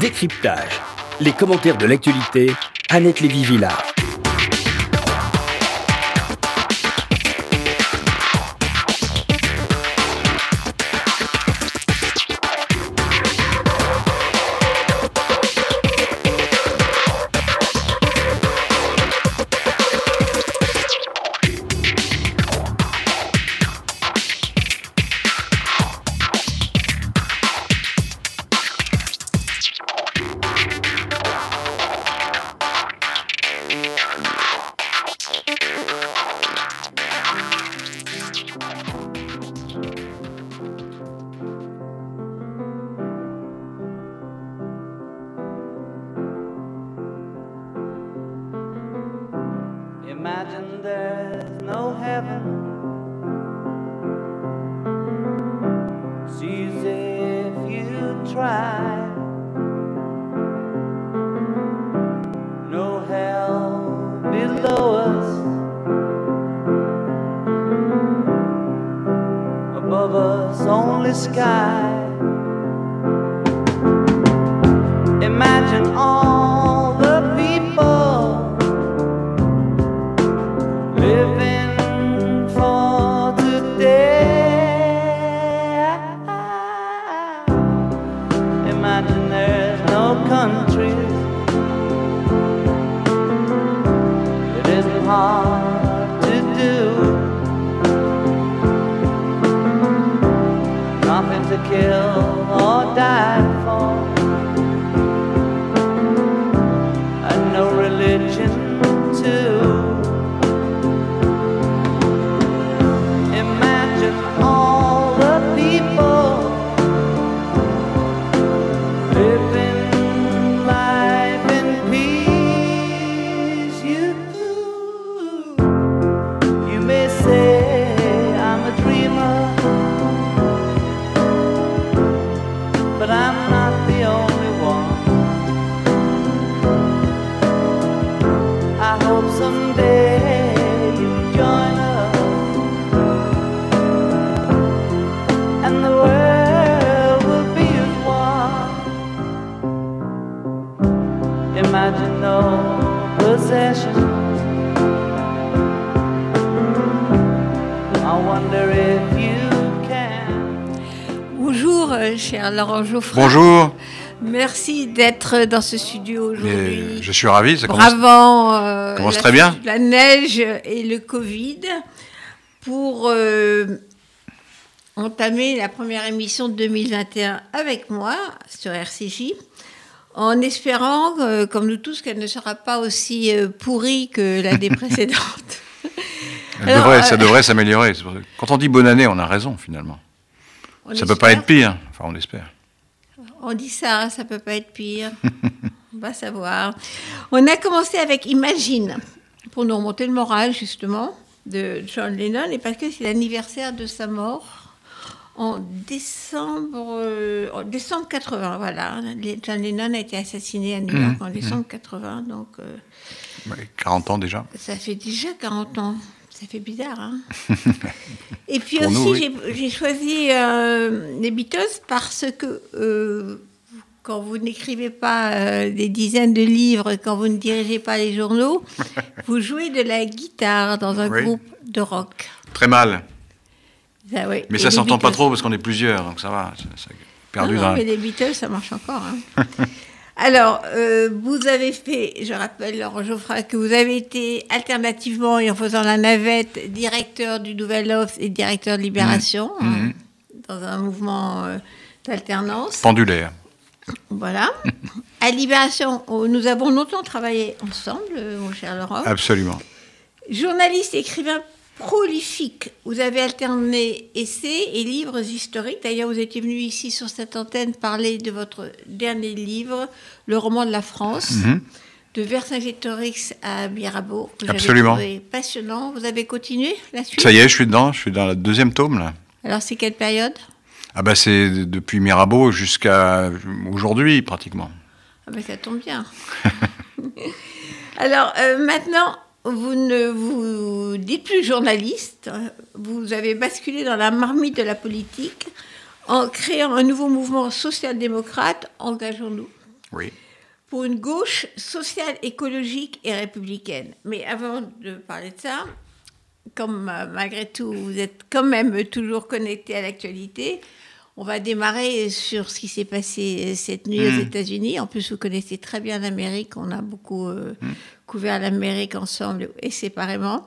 Décryptage. Les commentaires de l'actualité, Annette Lévy-Villard. Laurent Geoffroy. Bonjour, Merci d'être dans ce studio aujourd'hui. je suis ravi. Ça commence... Bravant euh, commence la, très bien. la neige et le Covid pour euh, entamer la première émission de 2021 avec moi sur RCJ, en espérant, euh, comme nous tous, qu'elle ne sera pas aussi pourrie que l'année précédente. Alors, devrait- ça devrait s'améliorer. Quand on dit bonne année, on a raison finalement. On ça peut pas être pire. Enfin, on espère. On dit ça, ça peut pas être pire. On va savoir. On a commencé avec Imagine, pour nous remonter le moral, justement, de John Lennon, et parce que c'est l'anniversaire de sa mort en décembre, euh, en décembre 80. Voilà. John Lennon a été assassiné à New York en décembre 80, donc euh, Ouais, 40 ans déjà. ça fait déjà 40 ans. Ça fait bizarre, hein Et puis Pour aussi, oui. j'ai- choisi euh, les Beatles parce que euh, quand vous n'écrivez pas euh, des dizaines de livres, quand vous ne dirigez pas les journaux, vous jouez de la guitare dans un Oui. groupe de rock. Très mal. Ça, oui. Mais Et ça s'entend pas trop parce qu'on est plusieurs, donc ça va. ça- ça- perdu non, dans non, mais les Beatles, ça marche encore. hein. Alors, euh, vous avez fait, je rappelle, Laurent Geoffroy, que vous avez été alternativement et en faisant la navette, directeur du Nouvel Obs et directeur de Libération, Mmh. hein, dans un mouvement euh, d'alternance. pendulaire. Voilà. À Libération, oh, nous avons longtemps travaillé ensemble, euh, mon cher Laurent. Absolument. Journaliste, écrivain prolifique, vous avez alterné essais et livres historiques. D'ailleurs, vous étiez venu ici sur cette antenne parler de votre dernier livre, Le roman de la France, Mhm. de Vercingétorix à Mirabeau. Absolument. trouvé passionnant. Vous avez continué la suite? Ça y est, je suis dedans. Je suis dans le deuxième tome là. Alors, c'est quelle période? Ah bah c'est depuis Mirabeau jusqu'à aujourd'hui pratiquement. Ah ben, ça tombe bien. Alors, euh, maintenant, vous ne vous dites plus journaliste. Vous avez basculé dans la marmite de la politique en créant un nouveau mouvement social-démocrate, Engageons-nous. Oui. pour une gauche sociale, écologique et républicaine. Mais avant de parler de ça, comme euh, malgré tout, vous êtes quand même toujours connecté à l'actualité, on va démarrer sur ce qui s'est passé cette nuit aux Mm. États-Unis. En plus, vous connaissez très bien l'Amérique. On a beaucoup euh, Mm. couvert l'Amérique ensemble et séparément.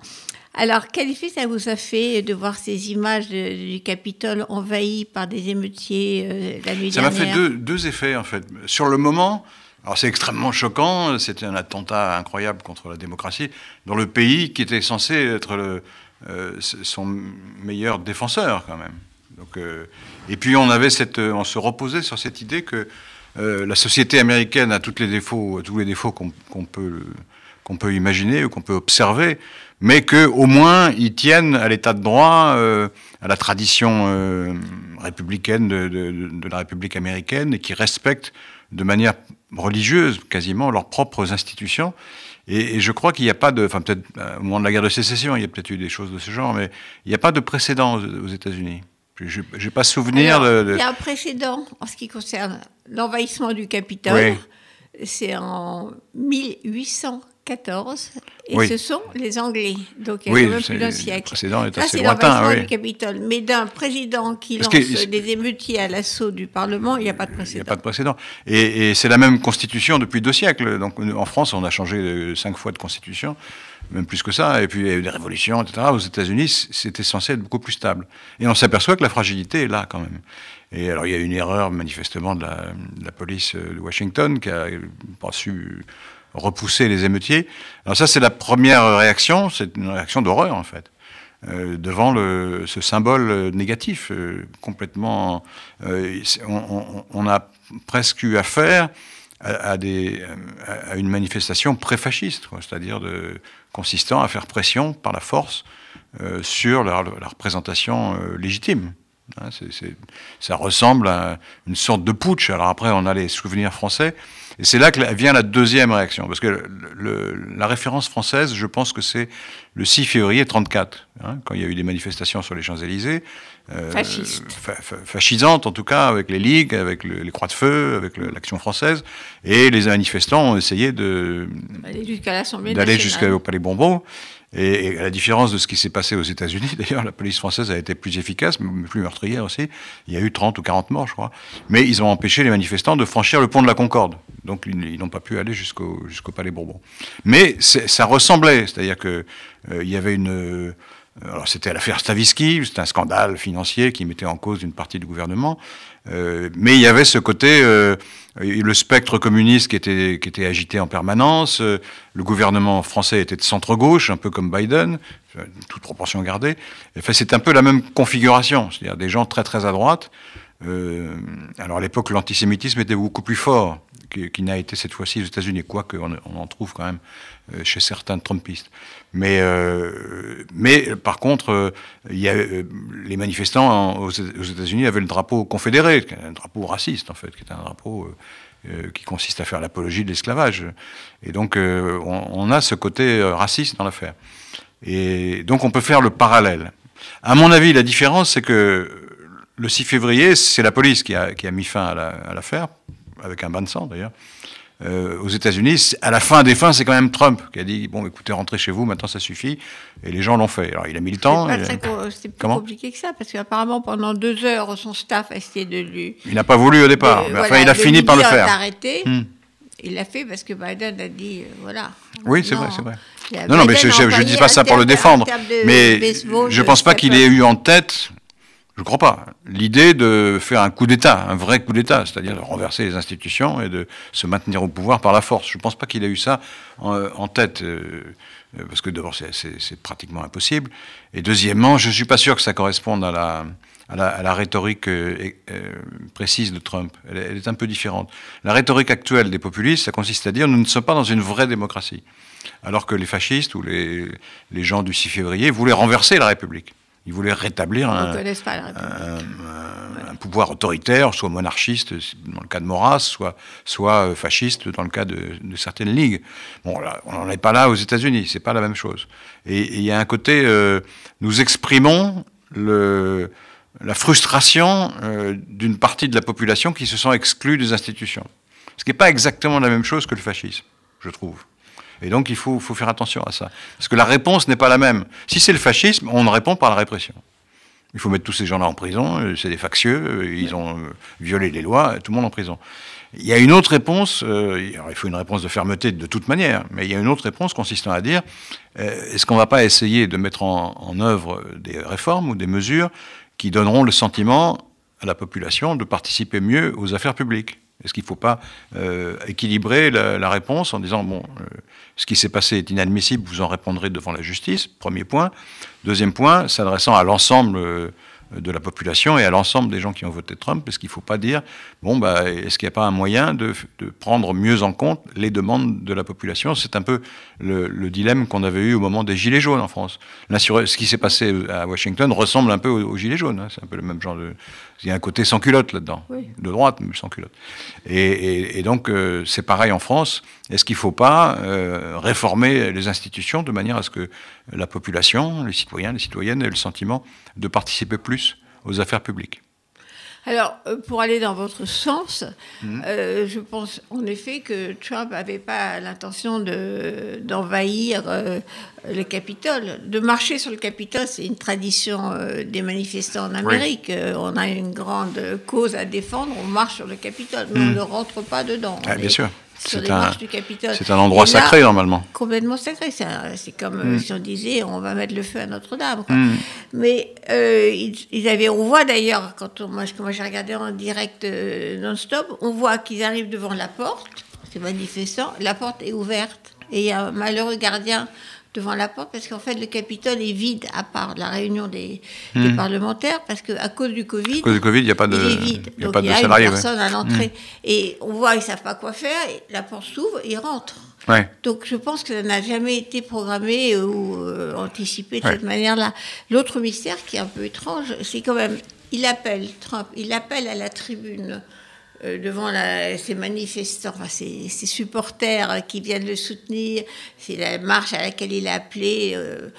Alors, quel effet ça vous a fait de voir ces images de- du Capitole envahi par des émeutiers euh, la nuit Ça m'a dernière fait deux, deux effets, en fait. Sur le moment, alors c'est extrêmement choquant, c'était un attentat incroyable contre la démocratie, dans le pays qui était censé être le, euh, son meilleur défenseur, quand même. Euh, et puis cette, on se reposait sur cette idée que euh, la société américaine a tous les défauts, tous les défauts qu'on peut, qu'on peut imaginer ou qu'on peut observer, mais qu'au moins ils tiennent à l'état de droit, euh, à la tradition euh, républicaine de, la République américaine et qui respectent de manière religieuse quasiment leurs propres institutions. Et, je crois qu'il n'y a pas de, enfin peut-être euh, au moment de la guerre de sécession, il y a peut-être eu des choses de ce genre, mais il n'y a pas de précédent aux États-Unis. Je n'ai pas souvenir Alors, de, de- Il y a un précédent en ce qui concerne l'envahissement du Capitole. Oui. C'est en 1814. Et Oui. ce sont les Anglais. Donc il y a Oui, quand même c'est- plus d'un le siècle. précédent est assez c'est lointain, oui. du Capitole. Mais d'un président qui Parce lance que- des émeutiers à l'assaut du Parlement, il n'y a pas de Il n'y a précédent. pas de précédent. Et, et c'est la même constitution depuis deux siècles. Donc en France, on a changé cinq fois de constitution, même plus que ça. Et puis il y a eu des révolutions, etc. Aux États-Unis, c'était censé être beaucoup plus stable. Et on s'aperçoit que la fragilité est là quand même. Et alors il y a eu une erreur manifestement de la, de la police de Washington qui a pas su repousser les émeutiers. Alors ça, c'est la première réaction. C'est une réaction d'horreur en fait. euh, devant ce symbole euh, négatif, euh, complètement. on, a presque eu affaire à, une manifestation pré-fasciste, c'est-à-dire consistant à faire pression par la force sur la, représentation légitime. Hein, ça ressemble à une sorte de putsch. Alors après, on a les souvenirs français. Et c'est là que vient la deuxième réaction. Parce que le- le- la référence française, je pense que c'est le 6 février 34, hein, quand il y a eu des manifestations sur les Champs-Élysées. euh, Fascistes. fa- fa- fascisantes, en tout cas, avec les ligues, avec le- les croix de feu, avec l'action française. Et les manifestants ont essayé de, Aller jusqu'à l'Assemblée d'aller jusqu'au Palais Bourbon. Et, à la différence de ce qui s'est passé aux États-Unis, d'ailleurs, la police française a été plus efficace, mais plus meurtrière aussi. Il y a eu 30 ou 40 morts, je crois. Mais ils ont empêché les manifestants de franchir le pont de la Concorde. Donc ils, n'ont pas pu aller jusqu'au jusqu'au Palais Bourbon. Mais ça ressemblait, c'est-à-dire que il y avait une. euh, alors c'était l'affaire Stavisky, c'était un scandale financier qui mettait en cause une partie du gouvernement. Euh, mais il y avait ce côté, euh, le spectre communiste qui était, qui était agité en permanence. euh, le gouvernement français était de centre-gauche, un peu comme Biden, euh, toute proportion gardée. Enfin, c'est un peu la même configuration, c'est-à-dire des gens très très à droite. Euh, alors à l'époque, l'antisémitisme était beaucoup plus fort qu'il n'a été cette fois-ci aux États-Unis, quoique on, en trouve quand même euh, chez certains Trumpistes. Mais, euh, mais par contre, il y a, les manifestants aux, États-Unis avaient le drapeau confédéré, un drapeau raciste en fait, qui est un drapeau qui consiste à faire l'apologie de l'esclavage. Et donc on, a ce côté raciste dans l'affaire. Et donc on peut faire le parallèle. À mon avis, la différence, c'est que le 6 février, c'est la police qui a, qui a mis fin à la- à l'affaire, avec un bain de sang d'ailleurs. Euh, aux États-Unis, à la fin des fins, c'est quand même Trump qui a dit bon, écoutez, rentrez chez vous, maintenant ça suffit. Et les gens l'ont fait. Alors il a mis le temps. C'est plus Comment compliqué que ça, parce qu'apparemment, pendant deux heures, son staff a essayé de lui. Il n'a pas voulu au départ, de- mais enfin, il a fini par le faire. d'arrêter. Hmm. Il l'a fait parce que Biden a dit, euh, voilà. Oui, c'est vrai, c'est vrai. Non, non, mais je ne dis pas ça pour le défendre. de Mais baseball je de pense pas qu'il ait eu en tête, je crois pas, l'idée de faire un coup d'État, un vrai coup d'État, c'est-à-dire de renverser les institutions et de se maintenir au pouvoir par la force. Je pense pas qu'il ait eu ça en, tête. euh, euh, parce que d'abord, c'est- pratiquement impossible. Et deuxièmement, je suis pas sûr que ça corresponde à la, rhétorique euh, précise de Trump. Elle, est- elle est un peu différente. La rhétorique actuelle des populistes, ça consiste à dire nous ne sommes pas dans une vraie démocratie. Alors que les fascistes ou les, les gens du 6 février voulaient renverser la République. Ils voulaient rétablir un, pouvoir autoritaire, soit monarchiste dans le cas de Maurras, soit, soit euh, fasciste dans le cas de, de certaines ligues. Bon, là, on n'en est pas là aux États-Unis, c'est pas la même chose. Et et il y a un côté, euh, nous exprimons le, la frustration euh, d'une partie de la population qui se sent exclue des institutions. Ce qui n'est pas exactement la même chose que le fascisme, je trouve. Et donc il faut, faut faire attention à ça. Parce que la réponse n'est pas la même. Si c'est le fascisme, on répond par la répression. Il faut mettre tous ces gens-là en prison, euh, c'est des factieux, euh, ils ont euh, violé les lois, tout le monde en prison. Il y a une autre réponse, euh, alors il faut une réponse de fermeté de toute manière, mais il y a une autre réponse consistant à dire euh, est-ce qu'on ne va pas essayer de mettre en, en œuvre des réformes ou des mesures qui donneront le sentiment à la population de participer mieux aux affaires publiques? Est-ce qu'il ne faut pas euh, équilibrer la, réponse en disant bon, euh, ce qui s'est passé est inadmissible, vous en répondrez devant la justice, premier point. Deuxième point, s'adressant à l'ensemble euh, de la population et à l'ensemble des gens qui ont voté Trump, parce qu'il ne faut pas dire, bon, bah, est-ce qu'il n'y a pas un moyen de, de, prendre mieux en compte les demandes de la population? C'est un peu le, le dilemme qu'on avait eu au moment des Gilets jaunes en France. Ce qui s'est passé à Washington ressemble un peu aux, aux Gilets jaunes, hein. c'est un peu le même genre de... Il y a un côté sans culotte là-dedans, Oui. de droite, mais sans culotte. Et, et, et donc, euh, c'est pareil en France. Est-ce qu'il ne faut pas euh, réformer les institutions de manière à ce que la population, les citoyens, les citoyennes aient le sentiment de participer plus aux affaires publiques? Alors, euh, pour aller dans votre sens, Mhm. euh, je pense en effet que Trump n'avait pas l'intention de- d'envahir euh, le Capitole. De marcher sur le Capitole, c'est une tradition euh, des manifestants en Amérique. On a une grande cause à défendre, on marche sur le Capitole, mais on ne rentre pas dedans. Ah, bien est sûr. Sur C'est les un- marches du Capitole. C'est un endroit là, sacré normalement. complètement sacré. C'est c'est comme Mm. si on disait on va mettre le feu à Notre-Dame. quoi. Mais euh, ils, ils avaient, on voit d'ailleurs, quand on- moi, moi j'ai regardé en direct euh, non-stop, on voit qu'ils arrivent devant la porte, ces manifestants, la porte est ouverte et il y a un malheureux gardien devant la porte parce qu'en fait le Capitole est vide à part la réunion des, des parlementaires parce qu'à cause du Covid, Hmm. À cause du Covid, il n'y a pas de, il est vide. il y a Donc pas il y a salariés. une ouais. Hmm. personne à l'entrée et on voit ils savent pas quoi faire, et la porte s'ouvre, ils rentrent. Ouais. Donc je pense que ça n'a jamais été programmé ou euh, anticipé de Ouais. cette manière-là. L'autre mystère qui est un peu étrange, c'est quand même, il appelle Trump, il appelle à la tribune euh, devant la- ses manifestants, enfin, ses, ses supporters euh, qui viennent le soutenir. C'est la marche à laquelle il a appelé euh,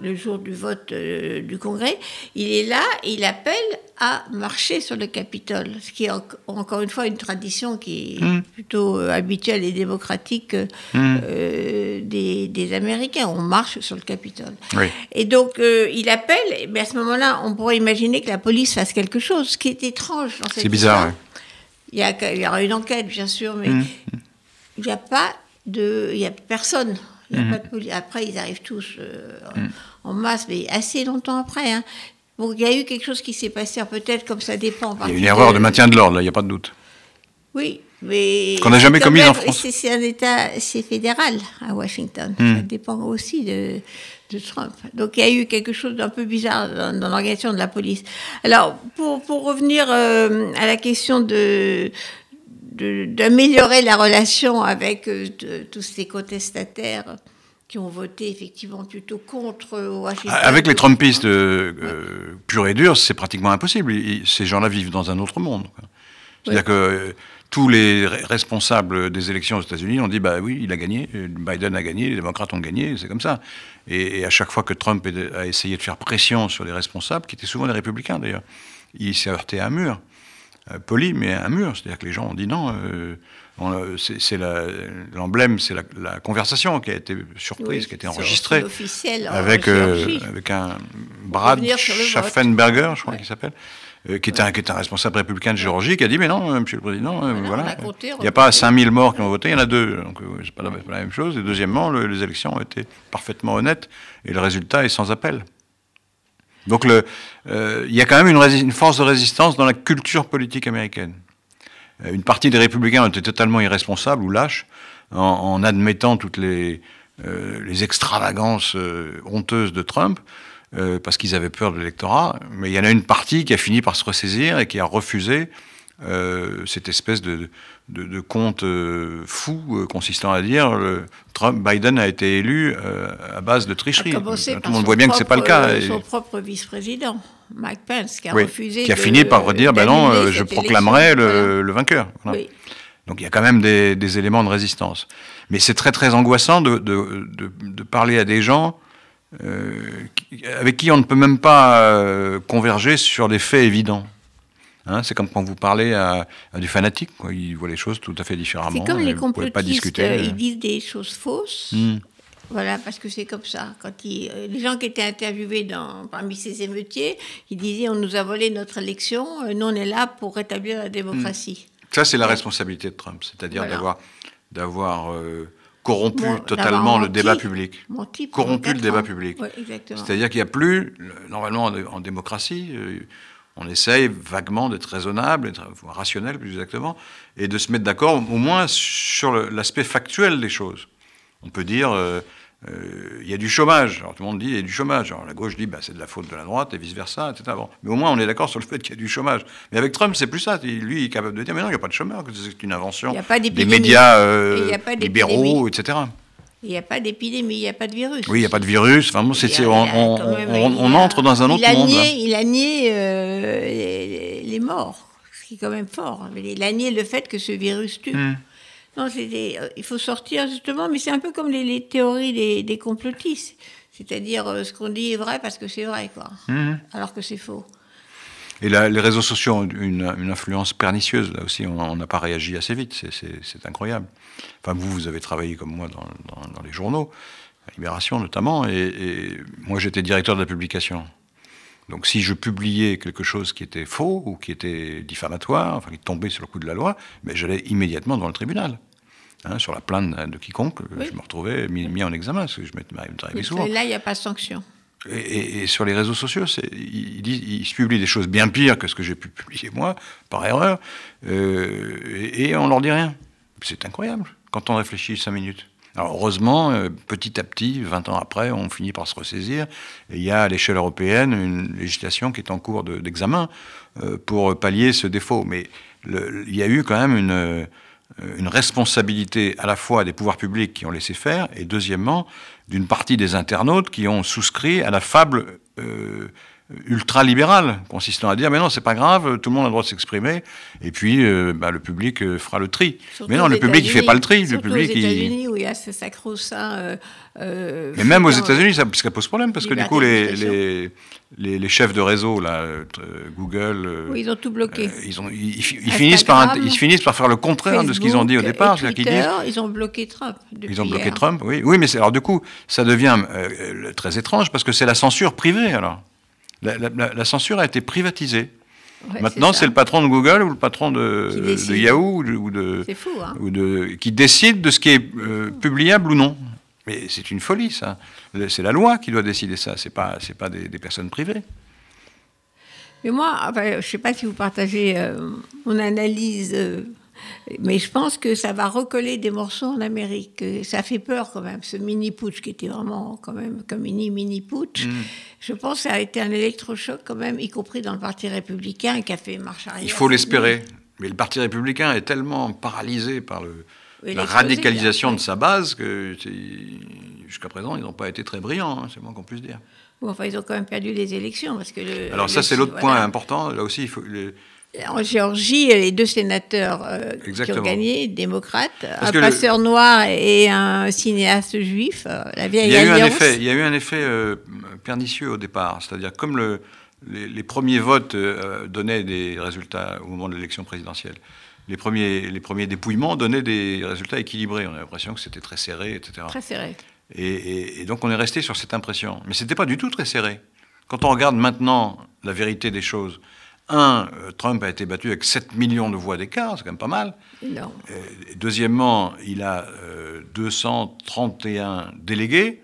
le jour du vote euh, du Congrès. Il est là et il appelle à marcher sur le Capitole, ce qui est en- encore une fois une tradition qui est plutôt euh, habituelle et démocratique euh, euh, des, des Américains. On marche sur le Capitole. Oui. Et donc, euh, il appelle, mais à ce moment-là, on pourrait imaginer que la police fasse quelque chose, ce qui est étrange dans cette C'est bizarre, histoire. Il y, a, il y aura une enquête, bien sûr, mais Mmh. il n'y a pas de... Il y a personne. Il Mmh. n'y pas de. Après, ils arrivent tous euh, en masse, mais assez longtemps après. Hein. Bon, il y a eu quelque chose qui s'est passé, peut-être comme ça dépend. Il y a une erreur de maintien de l'ordre, là, il n'y a pas de doute. Oui. Qu'on n'a jamais commise en France. C'est un État, c'est fédéral à Washington. Hmm. Ça dépend aussi de, de Trump. Donc il y a eu quelque chose d'un peu bizarre dans, dans l'organisation de la police. Alors, pour, pour revenir euh, à la question de d'améliorer la relation avec euh, de- tous ces contestataires qui ont voté effectivement plutôt contre Washington. Avec les Trumpistes euh, euh, purs et durs, c'est pratiquement impossible. Ils- ces gens-là vivent dans un autre monde. C'est-à-dire que tous les re- responsables des élections aux États-Unis ont dit bah oui, il a gagné, Biden a gagné, les démocrates ont gagné, c'est comme ça. Et, et à chaque fois que Trump a essayé de faire pression sur les responsables, qui étaient souvent des républicains d'ailleurs, il s'est heurté à un mur. Euh, poli, mais à un mur. C'est-à-dire que les gens ont dit non. euh, euh, c'est l'emblème, c'est la, la conversation qui a été surprise, qui a été enregistrée en avec, euh, un Brad. Schaffenberger, je crois Ouais. qu'il s'appelle, euh, qui, est un, qui est un responsable républicain de Géorgie, qui a dit Mais non, euh, monsieur le président, euh, Voilà, voilà. on a compté, il n'y a pas a compté. 5000 morts qui ont voté, il y en a deux. Donc, c'est pas, la- pas la même chose. Et deuxièmement, le- les élections ont été parfaitement honnêtes et le résultat est sans appel. Donc, le- il y a quand même une, force de résistance dans la culture politique américaine. Une partie des républicains ont été totalement irresponsables ou lâches en, en admettant toutes les, euh, les extravagances euh, honteuses de Trump euh, parce qu'ils avaient peur de l'électorat. Mais il y en a une partie qui a fini par se ressaisir et qui a refusé euh, cette espèce de, de, de conte euh, fou consistant à dire le Trump, Biden a été élu à base de tricherie. Tout le monde voit bien que c'est pas le cas. Et- Son propre vice-président, Mike Pence, qui a oui, refusé. qui a de- fini par redire, ben non, je proclamerai le, vainqueur. Voilà. Oui. Donc il y a quand même des, des éléments de résistance. Mais c'est très très angoissant de, de, de- de parler à des gens avec qui on ne peut même pas euh, converger sur des faits évidents. Hein, c'est comme quand vous parlez à, à du fanatique, quoi. il voit les choses tout à fait différemment. C'est comme les pouvez pas complotistes, discuter. euh, ils disent des choses fausses. Hmm. Voilà, parce que c'est comme ça. Quand euh, les gens qui étaient interviewés dans, parmi ces émeutiers, ils disaient on nous a volé notre élection, euh, nous on est là pour rétablir la démocratie. Ça, c'est la responsabilité de Trump, c'est-à-dire Voilà. d'avoir, d'avoir euh, corrompu totalement le débat public. Corrompu le débat public. C'est-à-dire qu'il n'y a plus, le- normalement en, en démocratie, euh, on essaye vaguement d'être raisonnable, d'être rationnel plus exactement, et de se mettre d'accord au moins sur l'aspect factuel des choses. On peut dire, euh, euh, il y a du chômage. Alors tout le monde dit, il y a du chômage. Alors la gauche dit, bah, c'est de la faute de la droite, et vice-versa, etc. Bon. Mais au moins, on est d'accord sur le fait qu'il y a du chômage. Mais avec Trump, c'est plus ça. Lui, il est capable de dire, mais non, il n'y a pas de chômage, c'est une invention Il y a pas des médias euh, il y a pas libéraux, etc. Il n'y a pas d'épidémie, il n'y a pas de virus. Oui, il n'y a pas de virus. Enfin, bon, on, a on- quand même- on- il on a- entre dans un autre il a monde. Nié, il a nié euh, les, les morts, ce qui est quand même fort. Il a nié le fait que ce virus tue. Hmm. Non, c'est des- euh, il faut sortir justement, mais c'est un peu comme les, les théories des, des complotistes. C'est-à-dire, euh, ce qu'on dit est vrai parce que c'est vrai, quoi. Hmm. Alors que c'est faux. Et la- les réseaux sociaux ont une, une influence pernicieuse. Là aussi, on n'a pas réagi assez vite. C'est- incroyable. Enfin, vous, vous avez travaillé comme moi dans, dans- dans les journaux, à Libération notamment, et, et moi, j'étais directeur de la publication. Donc, si je publiais quelque chose qui était faux ou qui était diffamatoire, enfin, qui tombait sur le coup de la loi, mais j'allais immédiatement devant le tribunal. Hein, sur la plainte de quiconque, Oui. je me retrouvais mis, mis en examen, parce que je m'étais Mais souvent. là, il n'y a pas de sanction. Et, et- et sur les réseaux sociaux, ils, se publient des choses bien pires que ce que j'ai pu publier moi, par erreur, euh, et, et on leur dit rien. C'est incroyable, quand on réfléchit cinq minutes. Alors heureusement, euh, petit à petit, 20 ans après, on finit par se ressaisir. Et il y a à l'échelle européenne une législation qui est en cours de- d'examen euh, pour pallier ce défaut. Mais le- il y a eu quand même une, euh, une responsabilité à la fois des pouvoirs publics qui ont laissé faire, et deuxièmement, d'une partie des internautes qui ont souscrit à la fable euh, ultra-libérale, consistant à dire mais non, c'est pas grave, tout le monde a le droit de s'exprimer, et puis euh, bah, le public euh, fera le tri. Surtout mais non, le public il fait pas le tri, le public aux il... États-Unis où il y a ce sacro-saint. euh, Mais même aux États-Unis, ça, ça pose problème parce que du coup, les, les, les, les chefs de réseau, là, Google, Oui, ils ont tout bloqué. ils, ont, ils, ils- ils finissent par, ils finissent par faire le contraire de ce qu'ils ont dit au départ. et Twitter, disent, ils ont bloqué Trump. ils ont bloqué hier. Trump, oui. Oui, mais alors du coup, ça devient très étrange parce que c'est la censure privée alors. La, la- la- la censure a été privatisée. Ouais, Maintenant, c'est le patron de Google ou le patron de. Yahoo ou de, fou, hein. ou de- qui décide de ce qui est euh, publiable ou non. Mais c'est une folie, ça. C'est la loi qui doit décider ça. C'est pas, c'est pas des, des personnes privées. Mais moi, enfin, je ne sais pas si vous partagez euh, mon analyse, euh, mais je pense que ça va recoller des morceaux en Amérique. que Ça fait peur quand même, ce mini-putsch qui était vraiment quand même comme mini mini-putsch. Mm. Je pense que ça a été un électrochoc quand même, y compris dans le Parti républicain, qui a fait marche arrière. Il faut l'espérer. Mais le Parti républicain est tellement paralysé par le, Oui, la radicalisation de sa base que jusqu'à présent, ils n'ont pas été très brillants. hein, c'est moins qu'on puisse dire. Bon, enfin, ils ont quand même perdu les élections. Parce que le- Alors ça, c'est l'autre voilà. point important. Là aussi, il faut... En Géorgie, les deux sénateurs euh, qui ont gagné, démocrates, un le- passeur noir et un cinéaste juif, euh, la vieille Il y a eu un alliance. effet, il y a eu un effet euh, pernicieux au départ, c'est-à-dire comme le, les, les premiers votes donnaient des résultats au moment de l'élection présidentielle, les premiers, les premiers dépouillements donnaient des résultats équilibrés. On a l'impression que c'était très serré, etc. Très serré. Et, et- et donc on est resté sur cette impression. Mais c'était pas du tout très serré. Quand on regarde maintenant la vérité des choses, un, euh, Trump a été battu avec 7 millions de voix d'écart, c'est quand même pas mal. Euh, Deuxièmement, il a euh, 231 délégués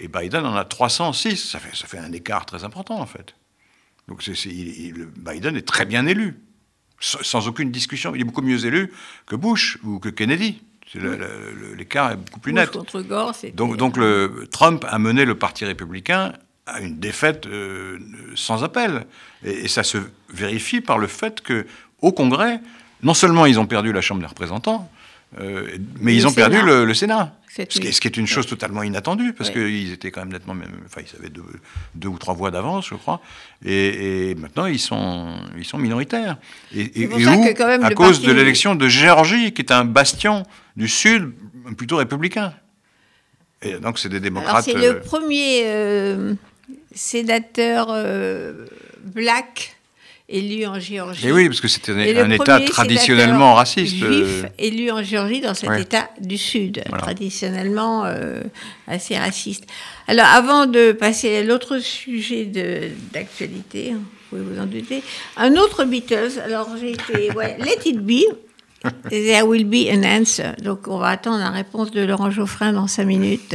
et Biden en a 306. Ça fait, ça fait un écart très important en fait. Donc il- Biden est très bien élu, sans, aucune discussion. Il est beaucoup mieux élu que Bush ou que Kennedy. L'écart est beaucoup plus Bush net. contre Gore. Donc, donc le, Trump a mené le Parti républicain à une défaite euh, sans appel. Et, et ça se vérifie par le fait que au Congrès, non seulement ils ont perdu la Chambre des représentants, euh, mais Le ils ont perdu le, le Sénat. Ce qui, est, une- ce qui est une chose totalement inattendue, parce qu'ils étaient quand même nettement, enfin ils avaient deux, deux ou trois voix d'avance, je crois, et, et maintenant ils sont, ils sont minoritaires. Et, et- pour et ça où que quand même À cause parti- de l'élection de Géorgie, qui est un bastion du Sud, plutôt républicain. Et donc c'est des démocrates. c'est le premier euh, sénateur euh, black élu en Géorgie. Et oui, parce que c'était un État traditionnellement raciste. Juif euh, élu en Géorgie dans cet Ouais. État du Sud, Voilà. traditionnellement euh, assez raciste. Alors, avant de passer à l'autre sujet d'actualité, vous pouvez vous en douter, un autre Beatles. Alors, j'ai été, ouais, Let It Be. There will be an answer. Donc, on va attendre la réponse de Laurent Geoffrin dans cinq minutes.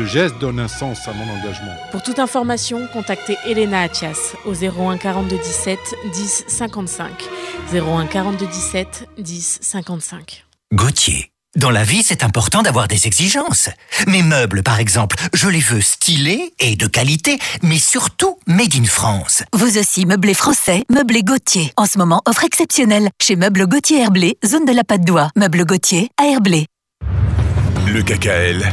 Ce geste donne un sens à mon engagement. Pour toute information, contactez Elena Atias au 01 42 17 10 55. 01 42 17 10 55. Gauthier. Dans la vie, c'est important d'avoir des exigences. Mes meubles, par exemple, je les veux stylés et de qualité, mais surtout made in France. Vous aussi, meublé français, meublé Gauthier. En ce moment, offre exceptionnelle chez Meubles Gauthier Herblé, zone de la Patte d'Oie. Meubles Gauthier à Herblé. Le KKL,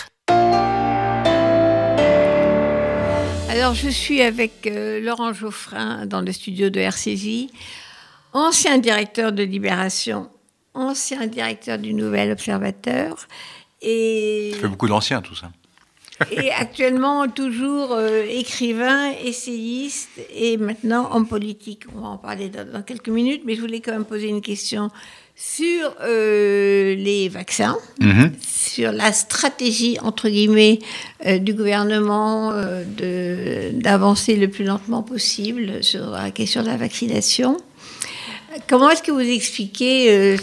Alors, je suis avec euh, Laurent Geoffrin dans le studio de RCJ, ancien directeur de Libération, ancien directeur du Nouvel Observateur et, Ça fait beaucoup d'anciens, tout ça. et actuellement toujours euh, écrivain, essayiste et maintenant homme politique. On va en parler dans, dans quelques minutes, mais je voulais quand même poser une question sur euh, les vaccins, Mhm. sur la stratégie, entre guillemets, euh, du gouvernement euh, d'avancer le plus lentement possible sur la question de la vaccination. Comment est-ce que vous expliquez euh,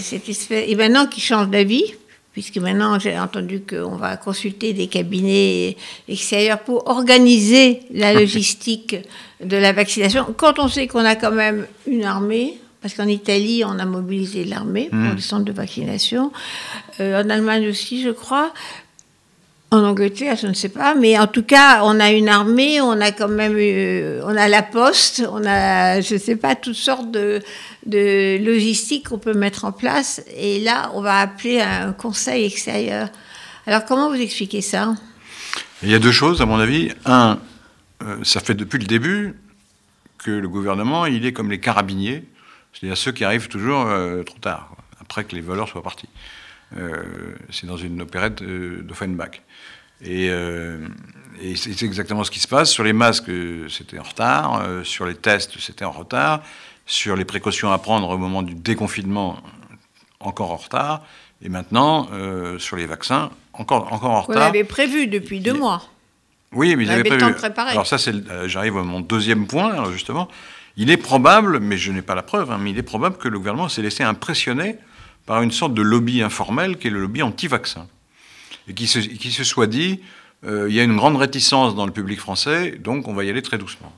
cette espèce... Et maintenant qu'ils changent d'avis, puisque maintenant j'ai entendu qu'on va consulter des cabinets extérieurs pour organiser la logistique de la vaccination, quand on sait qu'on a quand même une armée, parce qu'en Italie, on a mobilisé l'armée pour Mm. les centres de vaccination, Euh, en Allemagne aussi, je crois. En Angleterre, je ne sais pas, mais en tout cas, on a une armée, on a quand même, eu- on a la poste, on a, je ne sais pas, toutes sortes de, de logistiques qu'on peut mettre en place. Et là, on va appeler un conseil extérieur. Alors, comment vous expliquez ça? Il y a deux choses, à mon avis. Un, euh, ça fait depuis le début que le gouvernement, il est comme les carabiniers, c'est-à-dire ceux qui arrivent toujours euh, trop tard, après que les voleurs soient partis. Euh, c'est dans une opérette euh, d'Offenbach. Et, euh, et c'est exactement ce qui se passe. Sur les masques, c'était en retard. sur les tests, c'était en retard. Sur les précautions à prendre au moment du déconfinement, encore en retard. Et maintenant, euh, sur les vaccins, encore, encore en retard. avait prévu depuis deux mois. Oui, mais ils avaient prévu. temps de préparer. Alors ça, c'est, euh, j'arrive à mon deuxième point, alors, justement. Il est probable, mais je n'ai pas la preuve, hein, mais il est probable que le gouvernement s'est laissé impressionner par une sorte de lobby informel qui est le lobby anti-vaccin. Et qui se, soit dit, euh, il y a une grande réticence dans le public français, donc on va y aller très doucement.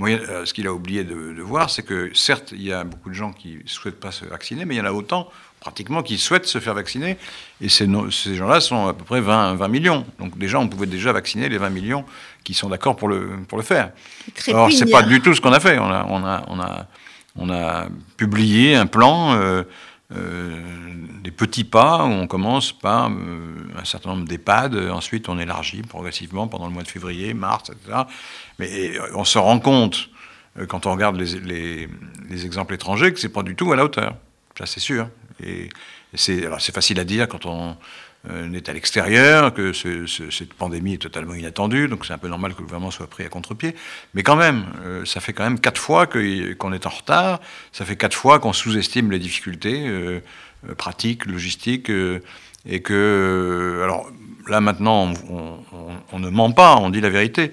Euh, ce qu'il a oublié de voir, c'est que certes, il y a beaucoup de gens qui ne souhaitent pas se vacciner, mais il y en a autant, pratiquement, qui souhaitent se faire vacciner. Et ces, gens-là sont à peu près 20, 20 millions. Donc déjà, on pouvait déjà vacciner les 20 millions qui sont d'accord pour le, pour le faire. Trépigne. Alors, c'est pas du tout ce qu'on a fait. On a, on a, on a, on a publié un plan, euh, euh, des petits pas, où on commence par euh, un certain nombre d'EHPAD, ensuite on élargit progressivement pendant le mois de février, mars, etc. Mais on se rend compte, quand on regarde les, les- les exemples étrangers, que c'est pas du tout à la hauteur. Ça, c'est sûr. Et, c'est, facile à dire quand on euh, est à l'extérieur, que ce- ce- cette pandémie est totalement inattendue, donc c'est un peu normal que le gouvernement soit pris à contre-pied. Mais quand même, euh, ça fait quand même quatre fois qu'on est en retard, ça fait quatre fois qu'on sous-estime les difficultés euh, pratiques, logistiques, et que, alors là maintenant, on ne ment pas, on dit la vérité.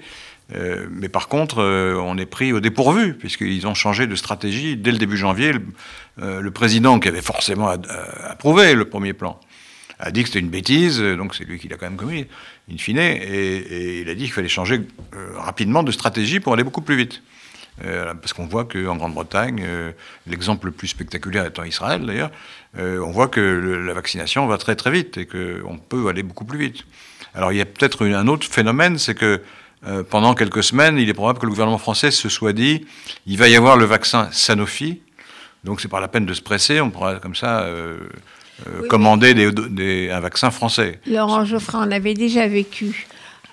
Euh, mais par contre, euh, on est pris au dépourvu, puisqu'ils ont changé de stratégie dès le début janvier. Le, euh, président, qui avait forcément approuvé le premier plan, a dit que c'était une bêtise, donc c'est lui qui l'a quand même commis, in fine, et, il a dit qu'il fallait changer rapidement de stratégie pour aller beaucoup plus vite. Parce qu'on voit qu'en Grande-Bretagne, l'exemple le plus spectaculaire étant Israël d'ailleurs, on voit que la vaccination va très très vite et qu'on peut aller beaucoup plus vite. Alors il y a peut-être un autre phénomène, c'est que euh, pendant quelques semaines, il est probable que le gouvernement français se soit dit, il va y avoir le vaccin Sanofi, donc c'est pas la peine de se presser, on pourra comme ça euh, euh, Oui, commander des- des- un vaccin français. Laurent Geoffrin, on avait déjà vécu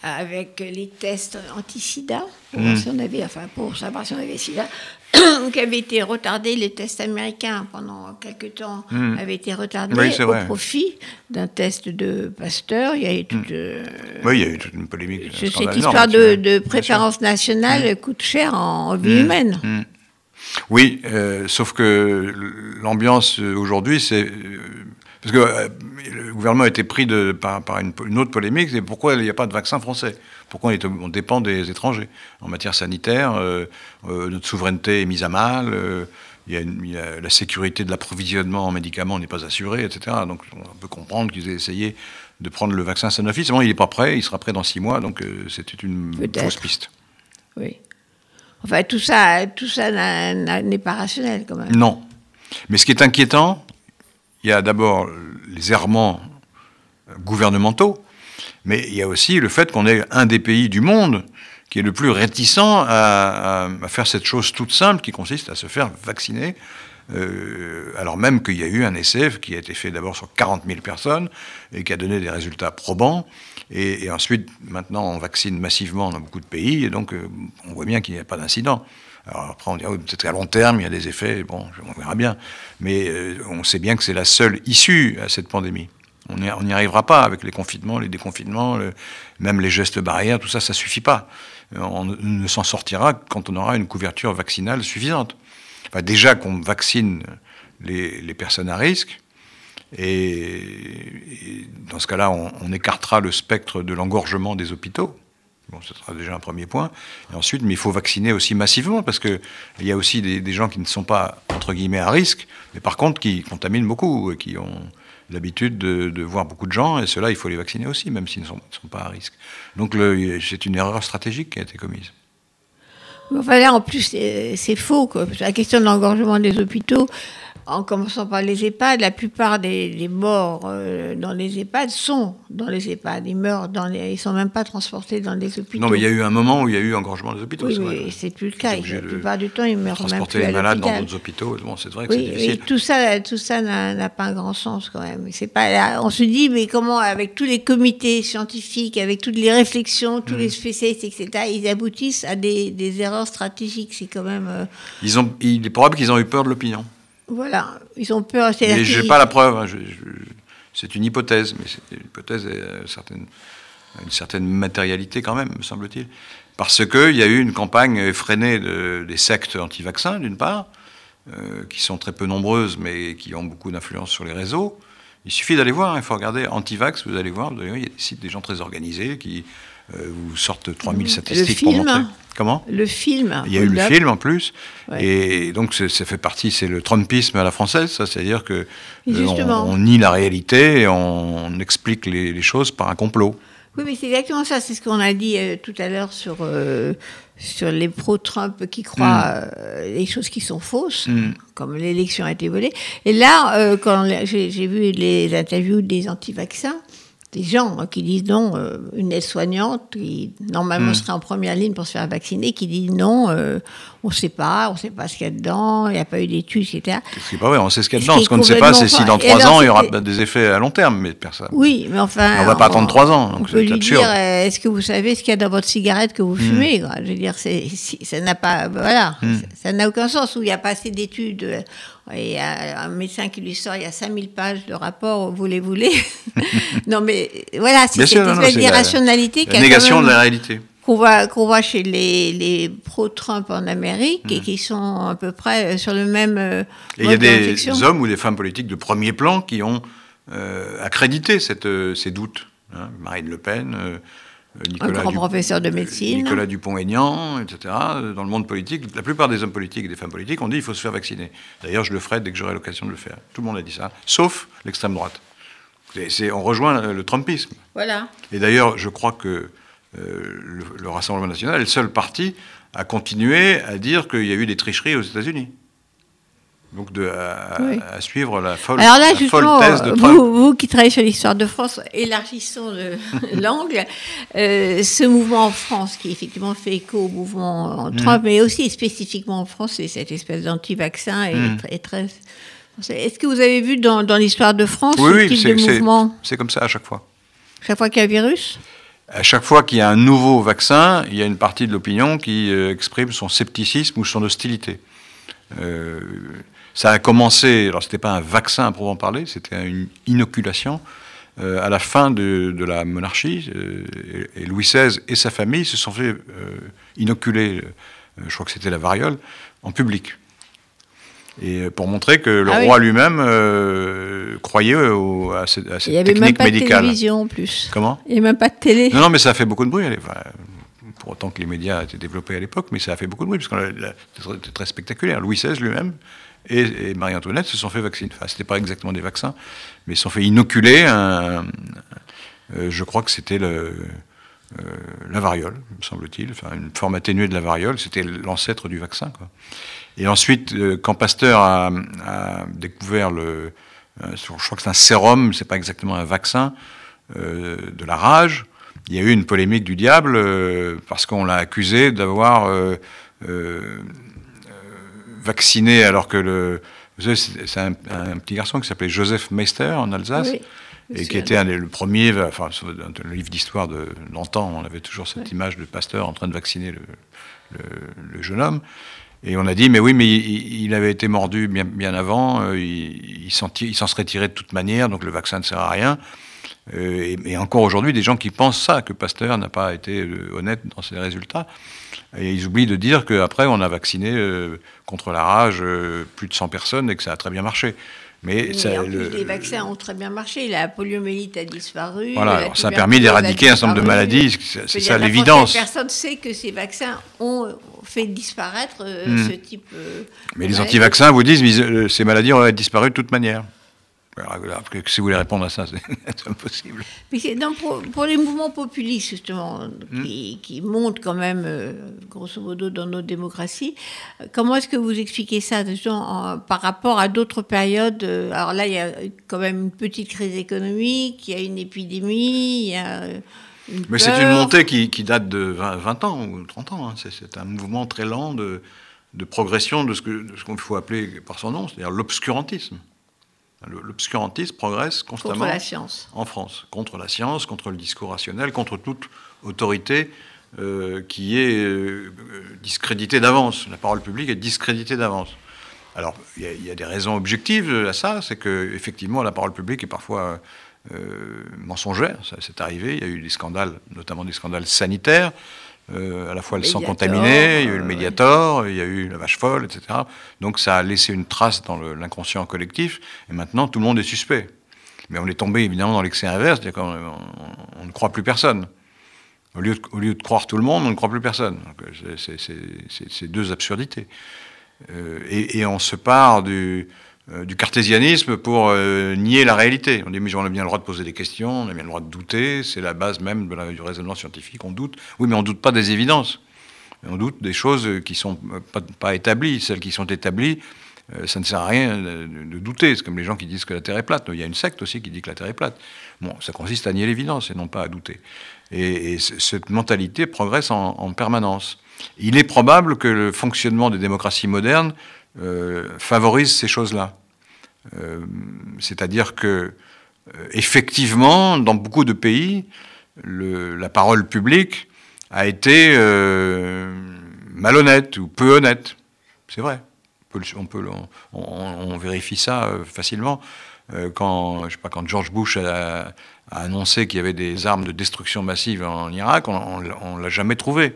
avec les tests anti-sida, pour, Mm. voir si on avait, enfin, pour savoir si on avait sida, qui avaient été retardés, les tests américains pendant quelques temps Mm. avaient été retardés Oui, au vrai. profit d'un test de Pasteur. Il y a eu toute, euh, Oui, il y a eu toute une polémique. cette histoire de, préférence nationale coûte cher en vie Mm. humaine. Oui, euh, sauf que l'ambiance euh, aujourd'hui, c'est. euh, parce que le gouvernement a été pris de, par, par une, une autre polémique, c'est pourquoi il n'y a pas de vaccin français? Pourquoi on, est- on dépend des étrangers? En matière sanitaire, euh, euh, notre souveraineté est mise à mal, euh, il y a une- il y a la sécurité de l'approvisionnement en médicaments n'est pas assurée, etc. Donc on peut comprendre qu'ils aient essayé de prendre le vaccin Sanofi. Seulement, il n'est pas prêt, il sera prêt dans six mois, donc c'était une fausse piste. Oui. Enfin, tout ça, tout ça n'est pas rationnel quand même. Non. Mais ce qui est inquiétant, il y a d'abord les errements gouvernementaux, mais il y a aussi le fait qu'on est un des pays du monde qui est le plus réticent à, à- à faire cette chose toute simple qui consiste à se faire vacciner, euh, alors même qu'il y a eu un essai qui a été fait d'abord sur 40 000 personnes et qui a donné des résultats probants. Et, ensuite, maintenant, on vaccine massivement dans beaucoup de pays, et donc euh, on voit bien qu'il n'y a pas d'incident. Alors après, on oui, peut-être qu'à long terme, il y a des effets, bon, on verra bien. Mais euh, on sait bien que c'est la seule issue à cette pandémie. On n'y arrivera pas avec les confinements, les déconfinements, même les gestes barrières, tout ça, ça suffit pas. On ne- s'en sortira quand on aura une couverture vaccinale suffisante. Déjà qu'on vaccine les, personnes à risque, et, dans ce cas-là, on, on écartera le spectre de l'engorgement des hôpitaux. Bon, ce sera déjà un premier point. Et ensuite, mais il faut vacciner aussi massivement, parce qu'il y a aussi des, des gens qui ne sont pas, entre guillemets, à risque, mais par contre qui contaminent beaucoup, et qui ont l'habitude de, voir beaucoup de gens, et ceux-là, il faut les vacciner aussi, même s'ils ne sont, pas à risque. Donc c'est une erreur stratégique qui a été commise. En plus, c'est faux. La question de l'engorgement des hôpitaux, en commençant par les EHPAD, la plupart des, des morts euh, dans les EHPAD sont dans les EHPAD. Ils meurent dans les, ils sont même pas transportés dans les hôpitaux. Non, mais il y a eu un moment où il y a eu engorgement des hôpitaux. Oui, c'est c'est plus le cas. La plupart du temps, ils meurent même Transporter plus les à malades dans d'autres hôpitaux, bon, c'est vrai que Oui, c'est difficile. tout ça, tout ça n'a n'a pas un grand sens quand même. C'est pas. là, on se dit, mais comment, avec tous les comités scientifiques, avec toutes les réflexions, tous Mm. les spécialistes, etc., ils aboutissent à des, des erreurs stratégiques. C'est quand même. euh, Ils ont, il est probable qu'ils ont eu peur de l'opinion. Voilà, ils ont peur. Mais je n'ai pas la preuve. hein, je- je- c'est une hypothèse, mais c'est une hypothèse à certaine, à une certaine matérialité quand même, me semble-t-il. Parce qu'il y a eu une campagne effrénée de- des sectes anti-vaccins, d'une part, euh, qui sont très peu nombreuses, mais qui ont beaucoup d'influence sur les réseaux. Il suffit d'aller voir, hein, il faut regarder Antivax, vous allez voir, vous allez voir, il y a des sites des gens très organisés qui euh, vous sortent 3000 statistiques pour montrer. Comment Le film. il y a eu le film en plus, Ouais. et donc ça fait partie, c'est le Trumpisme à la française, ça, c'est-à-dire que euh, on, on nie la réalité et on, on explique les, les choses par un complot. Oui, mais c'est exactement ça. C'est ce qu'on a dit euh, tout à l'heure sur, euh, sur les pro-Trump qui croient euh, les choses qui sont fausses, Mm. comme l'élection a été volée. Et là, euh, quand j'ai vu les interviews des anti-vaccins, des gens hein, qui disent non, euh, une aide-soignante qui normalement Mm. serait en première ligne pour se faire vacciner, qui dit non, euh, on ne sait pas, on ne sait pas ce qu'il y a dedans, il n'y a pas eu d'études, etc. Ce qui n'est pas vrai, on sait ce qu'il y a dedans. Ce qu'on ne sait pas, c'est si dans trois ans, il y aura des effets à long terme, mais personne. Oui, mais enfin. On va pas attendre trois ans, donc peut c'est dire euh, est-ce que vous savez ce qu'il y a dans votre cigarette que vous Hmm. fumez quoi? Je veux dire, c'est, si- ça n'a pas. Voilà, Hmm. ça n'a aucun sens. Où il n'y a pas assez d'études. Et Il y a un médecin qui lui sort, il y a 5000 pages de rapport, vous les voulez. non, mais voilà, c'est cette espèce d'irrationalité négation quand de la réalité. qu'on voit, qu'on voit chez les, les pro-Trump en Amérique et qui sont à peu près euh, sur le même. euh, Et il y a des hommes ou des femmes politiques de premier plan qui ont euh, accrédité cette, euh, ces doutes. hein. Marine Le Pen, euh, Un Nicolas, grand Du- professeur de médecine. Nicolas Dupont-Aignan, etc. Dans le monde politique, la plupart des hommes politiques et des femmes politiques ont dit il faut se faire vacciner. D'ailleurs, je le ferai dès que j'aurai l'occasion de le faire. Tout le monde a dit ça, sauf l'extrême droite. C'est- c'est- on rejoint le, le Trumpisme. Voilà. Et d'ailleurs, je crois que euh, le, le Rassemblement national est le seul parti à continuer à dire qu'il y a eu des tricheries aux États-Unis. Donc de, à, Oui. à suivre la folle, Alors là, la folle justement, thèse de euh, Trump. vous, vous qui travaillez sur l'histoire de France, élargissons le- l'angle. Euh, ce mouvement en France, qui effectivement fait écho au mouvement en Trump, mais aussi spécifiquement en France, c'est cette espèce d'anti-vaccin et, Mm. très- très. Est-ce que vous avez vu dans, dans l'histoire de France Oui, ce oui, type c'est- de mouvement c'est comme ça à chaque fois. Chaque fois qu'il y a un virus À chaque fois qu'il y a un nouveau vaccin, il y a une partie de l'opinion qui euh, exprime son scepticisme ou son hostilité. Euh, ça a commencé, alors c'était pas un vaccin à proprement parler, c'était une inoculation euh, à la fin de, de la monarchie. euh, et, et Louis XVI et sa famille se sont fait euh, inoculer, je crois que c'était la variole, en public. Et pour montrer que le Ah oui. roi lui-même croyait au- à, cette, à cette Il n'y avait même technique pas de médicale. télévision en plus. Comment Il n'y a même pas de télé. non, non, mais ça a fait beaucoup de bruit. enfin, pour autant que les médias étaient développés à l'époque, mais ça a fait beaucoup de bruit, parce que c'était très spectaculaire. Louis XVI lui-même et, et Marie-Antoinette se sont fait vacciner. Enfin, c'était pas exactement des vaccins, mais ils se sont fait inoculer Euh, je crois que c'était euh, la variole, me semble-t-il, enfin, une forme atténuée de la variole, c'était l'ancêtre du vaccin. Et ensuite, euh, quand Pasteur a, découvert le, je crois que c'est un sérum, c'est pas exactement un vaccin, de la rage, il y a eu une polémique du diable parce qu'on l'a accusé d'avoir vacciné alors que le. vous savez, C'est un, un petit garçon qui s'appelait Joseph Meister en Alsace. Oui, Et qui était un des- le premier, enfin, sur le livre d'histoire de longtemps, on avait toujours cette image de Pasteur en train de vacciner le, le- le jeune homme. Et on a dit, mais oui, mais il, il avait été mordu bien, bien avant, euh, il, il s'en serait tiré de toute manière, donc le vaccin ne sert à rien. Euh, et, et encore aujourd'hui, des gens qui pensent ça, que Pasteur n'a pas été euh, honnête dans ses résultats. Et ils oublient de dire qu'après, on a vacciné euh, contre la rage euh, plus de 100 personnes et que ça a très bien marché. Mais, Mais ça, en plus, le- les vaccins ont très bien marché. La poliomyélite a disparu. Voilà, ça a permis d'éradiquer un certain nombre de maladies, c'est- ça l'évidence. Personne ne sait que ces vaccins ont fait disparaître euh, Hmm. ce type. euh, Mais les anti-vaccins vous disent mais ces maladies auraient disparu de toute manière. Alors, alors, que- que si vous voulez répondre à ça, c'est impossible. Mais c'est- non, pour, pour les mouvements populistes, justement, Hmm. qui, qui montent quand même, euh, grosso modo, dans nos démocraties, euh, comment est-ce que vous expliquez ça justement, en- par rapport à d'autres périodes euh, Alors là, il y a quand même une petite crise économique, il y a une épidémie, il y a une Mais c'est une montée qui, qui date de 20, 20 ans ou 30 ans. hein. C'est- un mouvement très lent de, de progression de ce qu'on faut appeler par son nom, c'est-à-dire l'obscurantisme. L'obscurantisme progresse constamment contre la science. en France, contre la science, contre le discours rationnel, contre toute autorité euh, qui est euh, discréditée d'avance. La parole publique est discréditée d'avance. Alors, il y, a- il y a des raisons objectives à ça, c'est que effectivement la parole publique est parfois euh, mensongère. Ça, c'est arrivé. Il y a eu des scandales, notamment des scandales sanitaires. Euh, à la fois le sang Mediator, contaminé, il y a eu euh, le ouais. Mediator, il y a eu la vache folle, etc. Donc ça a laissé une trace dans le- l'inconscient collectif. Et maintenant, tout le monde est suspect. Mais on est tombé évidemment dans l'excès inverse, c'est-à-dire qu'on on- on ne croit plus personne. Au lieu, de, au lieu de croire tout le monde, on ne croit plus personne. Euh, c'est- deux absurdités. Euh, et, et on se part du, euh, du cartésianisme pour euh, nier la réalité. On dit, mais on a bien le droit de poser des questions, on a bien le droit de douter, c'est la base même du raisonnement scientifique, on doute. Oui, mais on ne doute pas des évidences. On doute des choses qui ne sont euh, pas, établies. Celles qui sont établies, euh, ça ne sert à rien de, douter. C'est comme les gens qui disent que la Terre est plate. Il y a une secte aussi qui dit que la Terre est plate. Bon, ça consiste à nier l'évidence et non pas à douter. Et, cette mentalité progresse en, en permanence. Il est probable que le fonctionnement des démocraties modernes euh, favorise ces choses-là. Euh, C'est-à-dire que, euh, effectivement, dans beaucoup de pays, la parole publique a été euh, malhonnête ou peu honnête. C'est vrai. On, vérifie ça euh, facilement. Euh, quand, je sais pas, quand George Bush a, a annoncé qu'il y avait des armes de destruction massive en Irak, on ne l'a jamais trouvé.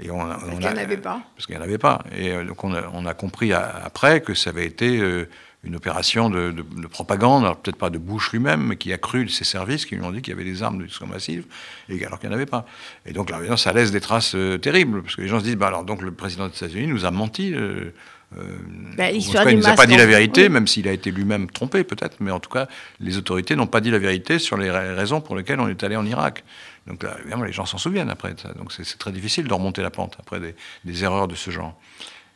Et on, Parce qu'il n'y en a- avait pas. parce qu'il n'y en avait pas. Et euh, donc on a, on a compris après que ça avait été euh, une opération de, de- de propagande, alors peut-être pas de Bush lui-même, mais qui a cru ses services qui lui ont dit qu'il y avait des armes de destruction massive, et, alors qu'il n'y en avait pas. Et donc là, ça laisse des traces euh, terribles, parce que les gens se disent, bah, alors donc le président des États-Unis nous a menti. euh, euh, Ben, en tout l'histoire cas, du il nous a pas dit la vérité, oui. même s'il a été lui-même trompé peut-être, mais en tout cas, les autorités n'ont pas dit la vérité sur les ra- raisons pour lesquelles on est allé en Irak. Donc là, les gens s'en souviennent après de ça. Donc c'est très difficile de remonter la pente après des, erreurs de ce genre.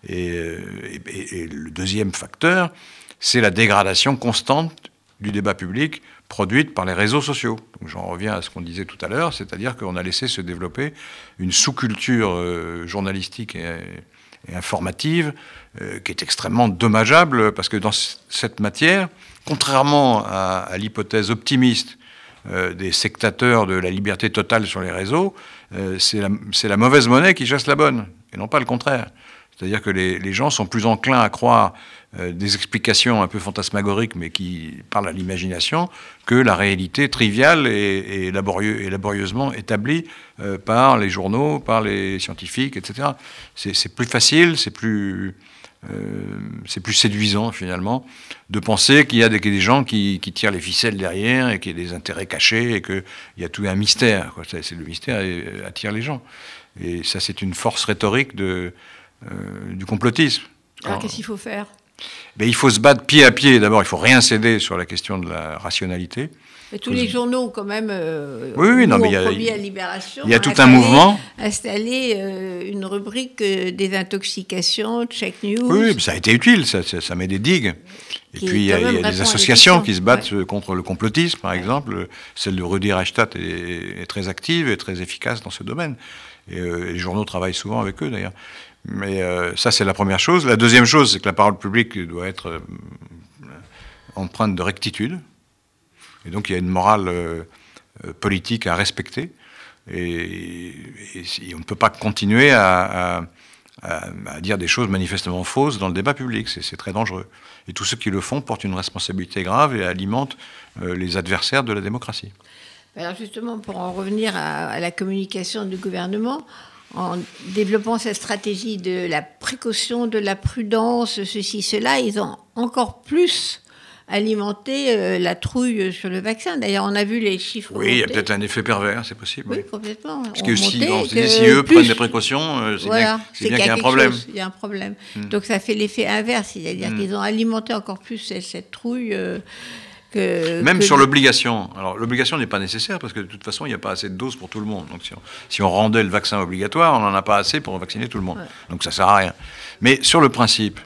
Et, euh, et- le deuxième facteur, c'est la dégradation constante du débat public produite par les réseaux sociaux. J'en reviens à ce qu'on disait tout à l'heure, c'est-à-dire qu'on a laissé se développer une sous-culture euh, journalistique et, informative euh, qui est extrêmement dommageable parce que dans cette matière, contrairement à l'hypothèse optimiste euh, des sectateurs de la liberté totale sur les réseaux, euh, c'est la, mauvaise monnaie qui chasse la bonne, et non pas le contraire. C'est-à-dire que les, gens sont plus enclins à croire euh, des explications un peu fantasmagoriques, mais qui parlent à l'imagination, que la réalité triviale et, laborieusement établie par les journaux, par les scientifiques, etc. C'est plus facile, c'est plus, euh, c'est plus séduisant finalement de penser qu'il y a des, des gens qui, qui tirent les ficelles derrière et qu'il y a des intérêts cachés et qu'il y a tout un mystère. C'est le mystère euh, attire les gens. Et ça, c'est une force rhétorique de, euh, du complotisme. Alors Quand- qu'est-ce qu'il faut faire? Ben, il faut se battre pied à pied. D'abord, il faut rien céder sur la question de la rationalité. Mais tous les journaux, quand même, euh, Oui, oui, non, mais il y a- premier à Libération, il y a ont tout un mouvement. Installé euh, une rubrique euh, des intoxications, check news. Oui, ça a été utile, ça, ça- ça met des digues. Et puis il y a, y des associations qui se battent contre le complotisme, par exemple. Celle de Rudy Reichstadt est, est très active et très efficace dans ce domaine. Et euh, les journaux travaillent souvent avec eux, d'ailleurs. Mais euh, ça, c'est la première chose. La deuxième chose, c'est que la parole publique doit être empreinte de rectitude. Et donc, il y a une morale euh, euh, politique à respecter. Et, on ne peut pas continuer à, dire des choses manifestement fausses dans le débat public. C'est très dangereux. Et tous ceux qui le font portent une responsabilité grave et alimentent euh, les adversaires de la démocratie. Alors justement, pour en revenir à la communication du gouvernement, en développant cette stratégie de la précaution, de la prudence, ceci, cela, ils ont encore plus alimenté euh, la trouille sur le vaccin. D'ailleurs, on a vu les chiffres. Oui, il y a peut-être un effet pervers, c'est possible. Oui, complètement. Parce que si, on se que dit, si eux plus- prennent des précautions, euh, c'est Voilà, bien, c'est bien qu'il y a un problème. chose, Il y a un problème. Hmm. Donc ça fait l'effet inverse, c'est-à-dire Hmm. qu'ils ont alimenté encore plus cette, cette trouille. euh, que, Même que- sur l'obligation. Alors, l'obligation n'est pas nécessaire parce que de toute façon, il n'y a pas assez de doses pour tout le monde. Donc, si on, si on rendait le vaccin obligatoire, on n'en a pas assez pour vacciner tout le monde. Donc, ça sert à rien. Mais sur le principe,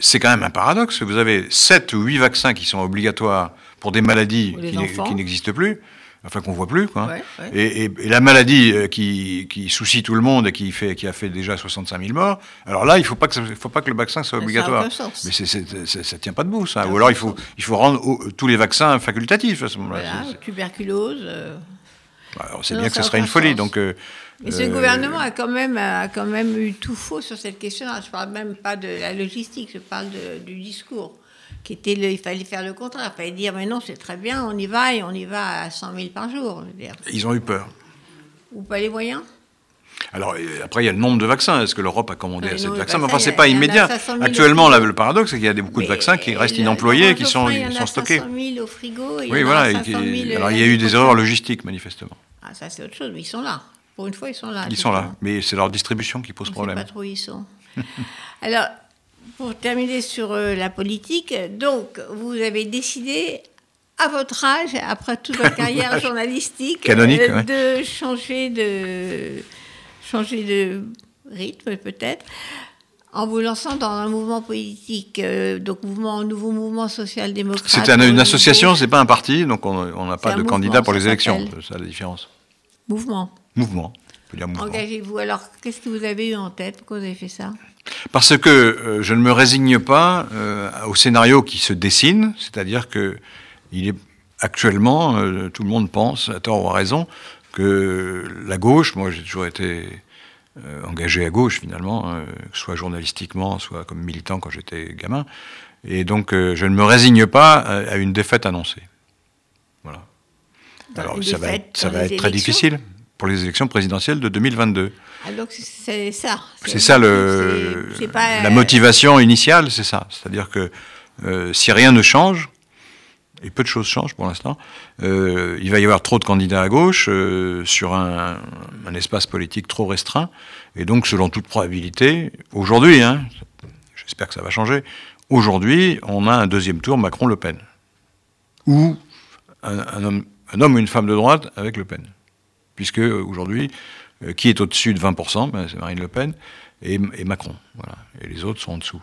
c'est quand même un paradoxe. Vous avez 7 ou 8 vaccins qui sont obligatoires pour des maladies qui n'e- n'existent plus. Enfin, qu'on voit plus, quoi. Ouais, ouais. Et, et- et la maladie euh, qui, qui soucie tout le monde et qui, fait, qui a fait déjà 65 000 morts, alors là, il ne faut, pas que ça- il faut pas que le vaccin soit Ça obligatoire. sens. Mais ça ne tient pas debout, ça. Ça Ou alors, il faut, il rendre au- tous les vaccins facultatifs à ce moment-là. Voilà, tuberculose. euh. alors, c'est Non, bien que ça ce serait une folie. sens. Donc, euh, Mais ce euh, gouvernement a quand, même, a quand même eu tout faux sur cette question. Je ne parle même pas de la logistique, je parle de- du discours. Qui était le, il fallait faire le contraire. Il fallait dire, mais non, c'est très bien, on y va et on y va à 100 000 par jour. je veux dire. Ils ont eu peur. Ou pas les moyens Alors, euh, après, il y a le nombre de vaccins. Est-ce que l'Europe a commandé assez de vaccins? Mais enfin, c'est y pas a- y a immédiat. 500 000 Actuellement, là, le paradoxe, c'est qu'il y a beaucoup de vaccins qui restent inemployés, qui sont, il y en a sont stockés. 500 000 au frigo. il y Oui, en aura voilà. et 500 000 qui- euh, Alors, il y a l'année eu des erreurs logistiques, manifestement. Ah, ça, c'est autre chose, mais ils sont là. Pour une fois, ils sont là. Ils sont là. Mais c'est leur distribution qui pose On ne sait problème. pas trop où ils sont. Alors, pour terminer sur euh, la politique, donc, vous avez décidé, à votre âge, après toute votre carrière journalistique, Canonique, euh, ouais. de changer de, changer de rythme, peut-être, en vous lançant dans un mouvement politique, euh, donc mouvement, nouveau mouvement social-démocrate. C'est un- une association, c'est pas un parti, donc on n'a pas de candidat pour les élections. C'est ça la différence. Mouvement. Mouvement. Engagez-vous. Alors, qu'est-ce que vous avez eu en tête Pourquoi vous avez fait ça? Parce que euh, je ne me résigne pas euh, au scénario qui se dessine, c'est-à-dire que il est actuellement, euh, tout le monde pense, à tort ou à raison, que la gauche, moi j'ai toujours été engagé à gauche finalement, soit journalistiquement, soit comme militant quand j'étais gamin, et donc je ne me résigne pas à, à une défaite annoncée. Voilà. Dans Alors ça va être, ça dans va les être très difficile pour les élections présidentielles de 2022. Ah, donc, c'est ça. C'est ça le, pas, la motivation initiale, c'est ça. C'est-à-dire que euh, si rien ne change, et peu de choses changent pour l'instant, euh, il va y avoir trop de candidats à gauche euh, sur un, un espace politique trop restreint. Et donc, selon toute probabilité, aujourd'hui, hein, j'espère que ça va changer, aujourd'hui, on a un deuxième tour Macron-Le Pen. Ou un, un homme, un homme ou une femme de droite avec Le Pen. Puisque euh, aujourd'hui, euh, qui est au-dessus de 20% Ben, C'est Marine Le Pen et, et Macron. Voilà. Et les autres sont en dessous.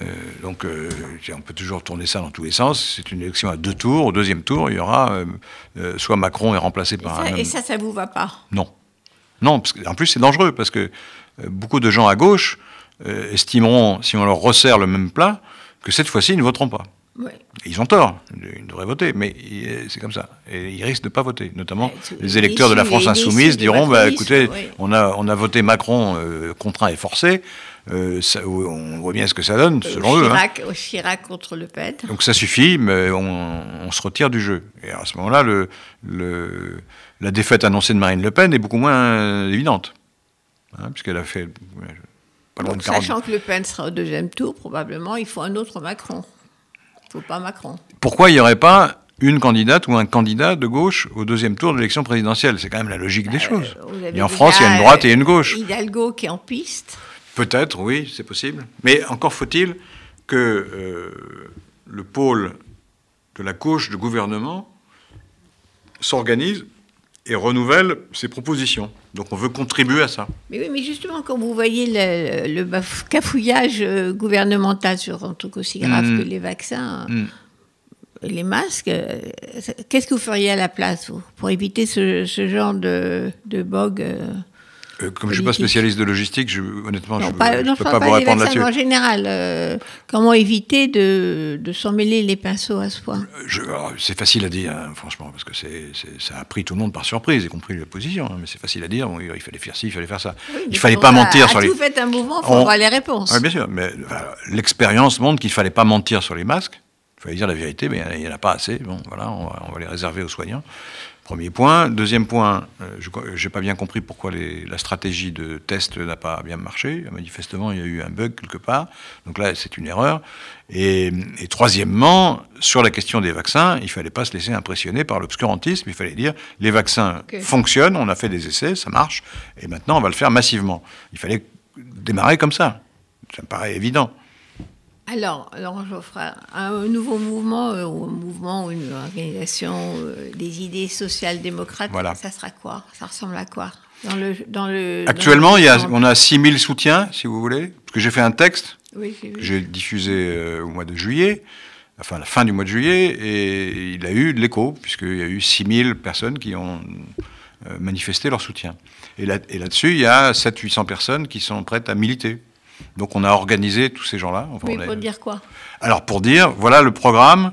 Euh, donc, euh, on peut toujours tourner ça dans tous les sens. C'est une élection à deux tours. Au deuxième tour, il y aura euh, soit Macron est remplacé Et par ça, un et ça, ça vous va pas? Non. Non, parce que, en plus, c'est dangereux, parce que beaucoup de gens à gauche estimeront, si on leur resserre le même plat, que cette fois-ci, ils ne voteront pas. Ouais. Ils ont tort, ils devraient voter, mais c'est comme ça. Et ils risquent de ne pas voter. Notamment, Ouais, les électeurs de la France insoumise diront bah, écoutez, on, a, on a voté Macron euh, contraint et forcé, euh, ça- on voit bien ce que ça donne, selon eux. hein. Chirac, au Chirac contre Le Pen. Donc ça suffit, mais on, on se retire du jeu. Et à ce moment-là, le, le- la défaite annoncée de Marine Le Pen est beaucoup moins euh, évidente. Hein, puisqu'elle a fait pas loin Donc, de 40. sachant que Le Pen sera au deuxième tour, probablement, il faut un autre Macron. Faut pas Macron. Pourquoi il n'y aurait pas une candidate ou un candidat de gauche au deuxième tour de l'élection présidentielle? C'est quand même la logique des choses. Euh, avez Et en France, il y a une droite et une euh, gauche. Hidalgo qui est en piste. Peut-être, oui, c'est possible. Mais encore faut-il que euh, le pôle de la gauche du gouvernement s'organise et renouvelle ses propositions. Donc on veut contribuer à ça. Mais oui, mais justement, quand vous voyez le, le cafouillage euh, gouvernemental sur un truc aussi grave Mm. que les vaccins, Mm. les masques, euh, qu'est-ce que vous feriez à la place, vous, pour éviter ce, ce genre de, de bog euh, Euh, comme je ne suis pas spécialiste de logistique, je, honnêtement, je ne peux pas vous répondre là-dessus. mais en général. euh, comment éviter de, de s'en mêler les pinceaux à ce point alors, C'est facile à dire, hein, franchement, parce que ça a pris tout le monde par surprise, y compris l'opposition. hein, mais c'est facile à dire. bon, il fallait faire ci, il fallait faire ça. Oui, il fallait pour- pas à- mentir à sur les. tout fait un mouvement, il faut On- avoir les réponses. Oui, bien sûr. Mais voilà, l'expérience montre qu'il fallait pas mentir sur les masques. Il fallait dire la vérité, mais il n'y en a pas assez. Bon, voilà, on va, on va les réserver aux soignants. Premier point. Deuxième point, euh, je n'ai pas bien compris pourquoi les- la stratégie de test n'a pas bien marché. Manifestement, il y a eu un bug quelque part. Donc là, c'est une erreur. Et, et troisièmement, sur la question des vaccins, il ne fallait pas se laisser impressionner par l'obscurantisme. Il fallait dire les vaccins fonctionnent, on a fait des essais, ça marche, et maintenant on va le faire massivement. Il fallait démarrer comme ça. Ça me paraît évident. Alors, Laurent Geoffrin, un nouveau mouvement, euh, ou un mouvement, ou une organisation euh, des idées social-démocrates, Voilà. ça sera quoi? Ça ressemble à quoi? Dans le, dans le, Actuellement, dans le- il y a, on a 6000 soutiens, si vous voulez, parce que j'ai fait un texte Oui, que j'ai diffusé euh, au mois de juillet, enfin à la fin du mois de juillet, et il a eu de l'écho, puisqu'il y a eu 6000 personnes qui ont manifesté leur soutien. Et là- et là-dessus, il y a 700-800 personnes qui sont prêtes à militer. Donc on a organisé tous ces gens-là. Enfin, Oui, pour dire quoi? Alors pour dire, voilà le programme,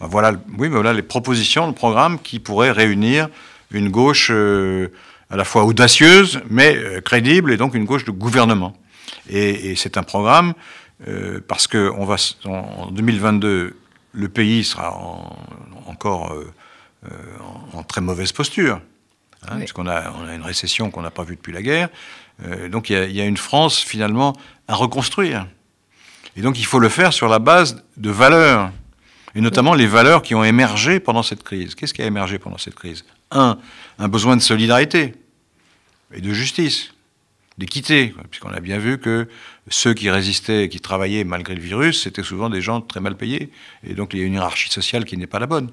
ben voilà, oui, ben voilà les propositions, le programme qui pourrait réunir une gauche euh, à la fois audacieuse, mais euh, crédible, et donc une gauche de gouvernement. Et, et c'est un programme euh, parce que on va en, en 2022, le pays sera en- encore en, en très mauvaise posture, hein, Oui. puisqu'on a, on a une récession qu'on n'a pas vue depuis la guerre. Euh, donc il y, a, une France finalement à reconstruire. Et donc il faut le faire sur la base de valeurs, et notamment les valeurs qui ont émergé pendant cette crise. Qu'est-ce qui a émergé pendant cette crise? Un, un besoin de solidarité et de justice, d'équité, puisqu'on a bien vu que ceux qui résistaient, qui travaillaient malgré le virus, c'était souvent des gens très mal payés, et donc il y a une hiérarchie sociale qui n'est pas la bonne.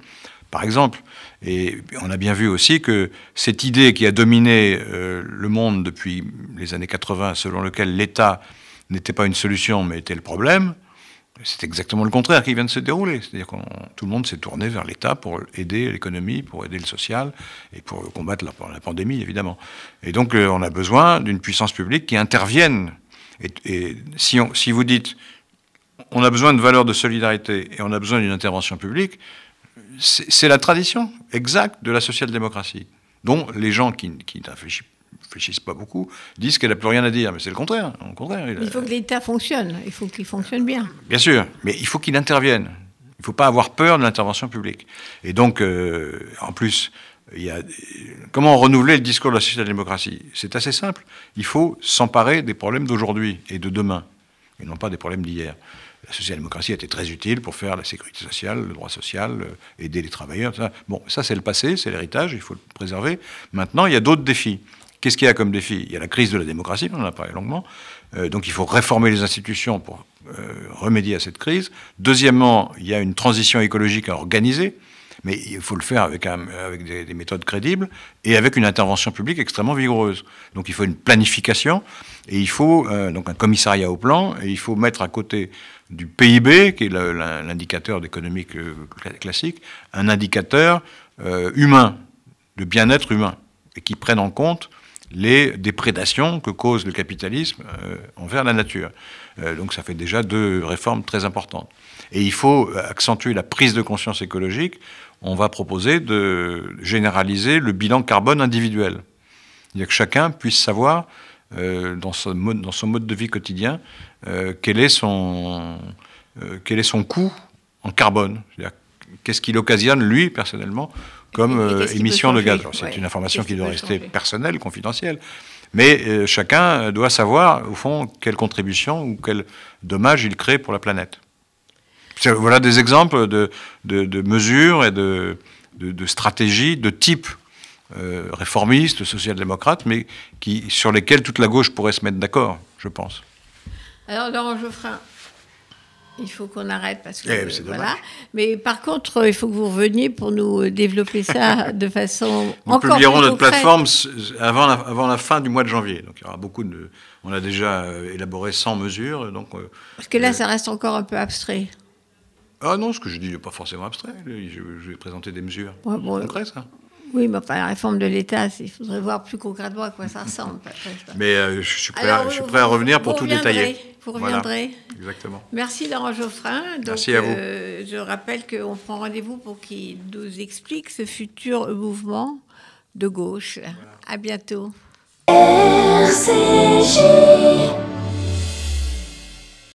Par exemple, et on a bien vu aussi que cette idée qui a dominé euh, le monde depuis les années 80, selon lequel l'État n'était pas une solution mais était le problème, c'est exactement le contraire qui vient de se dérouler. C'est-à-dire que tout le monde s'est tourné vers l'État pour aider l'économie, pour aider le social et pour combattre la, pandémie, évidemment. Et donc, euh, on a besoin d'une puissance publique qui intervienne. Et, si, si vous dites, on a besoin de valeurs de solidarité et on a besoin d'une intervention publique, c'est la tradition exacte de la social-démocratie, dont les gens qui, qui ne réfléchissent, réfléchissent pas beaucoup disent qu'elle n'a plus rien à dire. Mais c'est le contraire. Au contraire il a- Il faut que l'État fonctionne. Il faut qu'il fonctionne bien. Bien sûr, mais il faut qu'il intervienne. Il ne faut pas avoir peur de l'intervention publique. Et donc, euh, en plus, il y a, comment renouveler le discours de la social-démocratie? C'est assez simple. Il faut s'emparer des problèmes d'aujourd'hui et de demain, et non pas des problèmes d'hier. La social-démocratie a été très utile pour faire la sécurité sociale, le droit social, euh, aider les travailleurs. Bon, ça c'est le passé, c'est l'héritage, il faut le préserver. Maintenant, il y a d'autres défis. Qu'est-ce qu'il y a comme défi? Il y a la crise de la démocratie, on en a parlé longuement. Euh, donc il faut réformer les institutions pour euh, remédier à cette crise. Deuxièmement, il y a une transition écologique à organiser, mais il faut le faire avec, des, des méthodes crédibles et avec une intervention publique extrêmement vigoureuse. Donc il faut une planification et il faut donc un commissariat au plan et il faut mettre à côté du PIB, qui est l'indicateur d'économique euh, cla- classique, un indicateur euh, humain, de bien-être humain, et qui prenne en compte les déprédations que cause le capitalisme euh, envers la nature. Donc ça fait déjà deux réformes très importantes. Et il faut accentuer la prise de conscience écologique. On va proposer de généraliser le bilan carbone individuel. C'est-à-dire que chacun puisse savoir, euh, dans, son mode, dans son mode de vie quotidien, euh, quel, est son, euh, quel est son coût en carbone? Qu'est-ce qu'il occasionne, lui, personnellement, comme émission de gaz? C'est Ouais. une information qui doit rester changer? personnelle, confidentielle. Mais chacun doit savoir, au fond, quelle contribution ou quel dommage il crée pour la planète. Voilà des exemples de, de- de mesures et de, de- de stratégies de type euh, réformiste, social-démocrate, mais qui, sur lesquelles toute la gauche pourrait se mettre d'accord, je pense. Alors, Laurent Geoffrin, il faut qu'on arrête parce que Eh, voilà. Mais par contre, euh, il faut que vous reveniez pour nous euh, développer ça de façon Nous encore publierons plus notre concrète. plateforme avant la, avant la fin du mois de janvier. Donc il y aura beaucoup de. On a déjà élaboré 100 mesures. Donc, Parce que là, euh, ça reste encore un peu abstrait. Ah non, ce que je dis n'est pas forcément abstrait. Je, je vais présenter des mesures Ouais, bon, concrètes. hein. Oui, mais enfin, la réforme de l'État, il faudrait voir plus concrètement à quoi ça ressemble. Mais euh, je, suis prêt Alors, à, je suis vous- prêt à revenir pour tout détailler. Vous Voilà. reviendrez. Exactement. Merci Laurent Geoffrin. Donc, Merci à vous. euh, je rappelle qu'on prend rendez-vous pour qu'il nous explique ce futur mouvement de gauche. À bientôt. RCJ